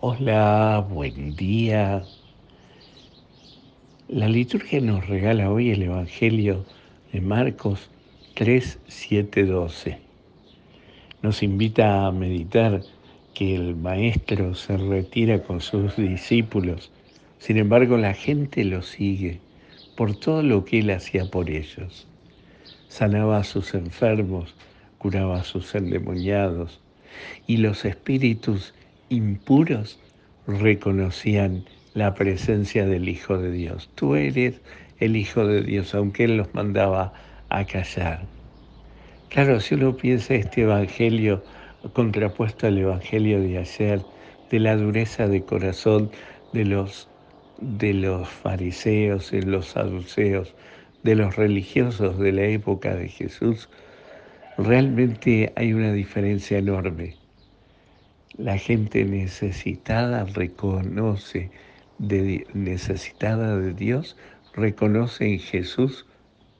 Hola, buen día. La liturgia nos regala hoy el Evangelio de Marcos 3, 7, 12. Nos invita a meditar que el Maestro se retira con sus discípulos, sin embargo la gente lo sigue por todo lo que él hacía por ellos. Sanaba a sus enfermos, curaba a sus endemoniados, y los espíritus impuros reconocían la presencia del Hijo de Dios. Tú eres el Hijo de Dios, aunque Él los mandaba a callar. Claro, si uno piensa este Evangelio contrapuesto al Evangelio de ayer, de la dureza de corazón de los, de los fariseos y los saduceos, de los religiosos de la época de Jesús, realmente hay una diferencia enorme. La gente necesitada reconoce, de, necesitada de Dios, reconoce en Jesús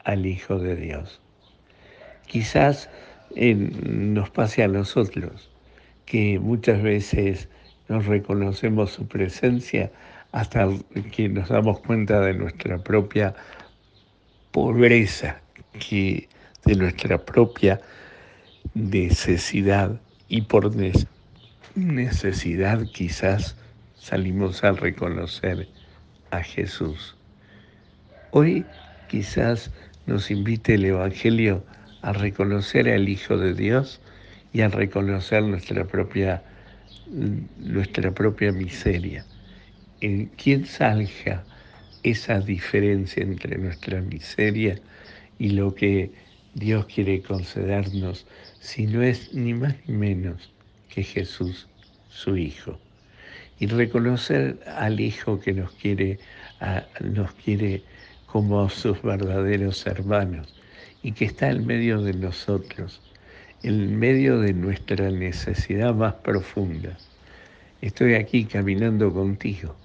al Hijo de Dios. Quizás nos pase a nosotros que muchas veces nos reconocemos su presencia hasta que nos damos cuenta de nuestra propia pobreza, que, de nuestra propia necesidad y por necesidad necesidad quizás salimos a reconocer a Jesús. Hoy quizás nos invite el Evangelio a reconocer al Hijo de Dios y a reconocer nuestra propia, nuestra propia miseria. ¿En quién salga esa diferencia entre nuestra miseria y lo que Dios quiere concedernos si no es ni más ni menos que Jesús, su Hijo. Y reconocer al Hijo que nos quiere, nos quiere como sus verdaderos hermanos y que está en medio de nosotros, en medio de nuestra necesidad más profunda. Estoy aquí caminando contigo.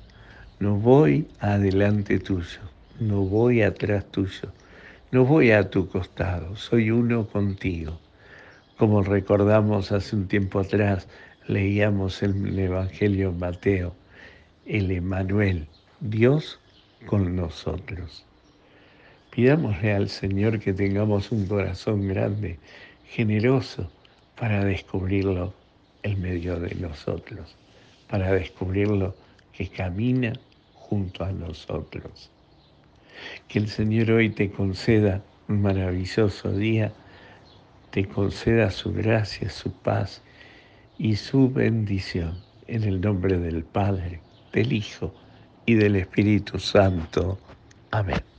No voy adelante tuyo, no voy atrás tuyo, no voy a tu costado, soy uno contigo. Como recordamos hace un tiempo atrás, leíamos el Evangelio Mateo, el Emanuel, Dios con nosotros. Pidámosle al Señor que tengamos un corazón grande, generoso, para descubrirlo en medio de nosotros, para descubrirlo que camina junto a nosotros. Que el Señor hoy te conceda un maravilloso día te conceda su gracia, su paz y su bendición. En el nombre del Padre, del Hijo y del Espíritu Santo. Amén.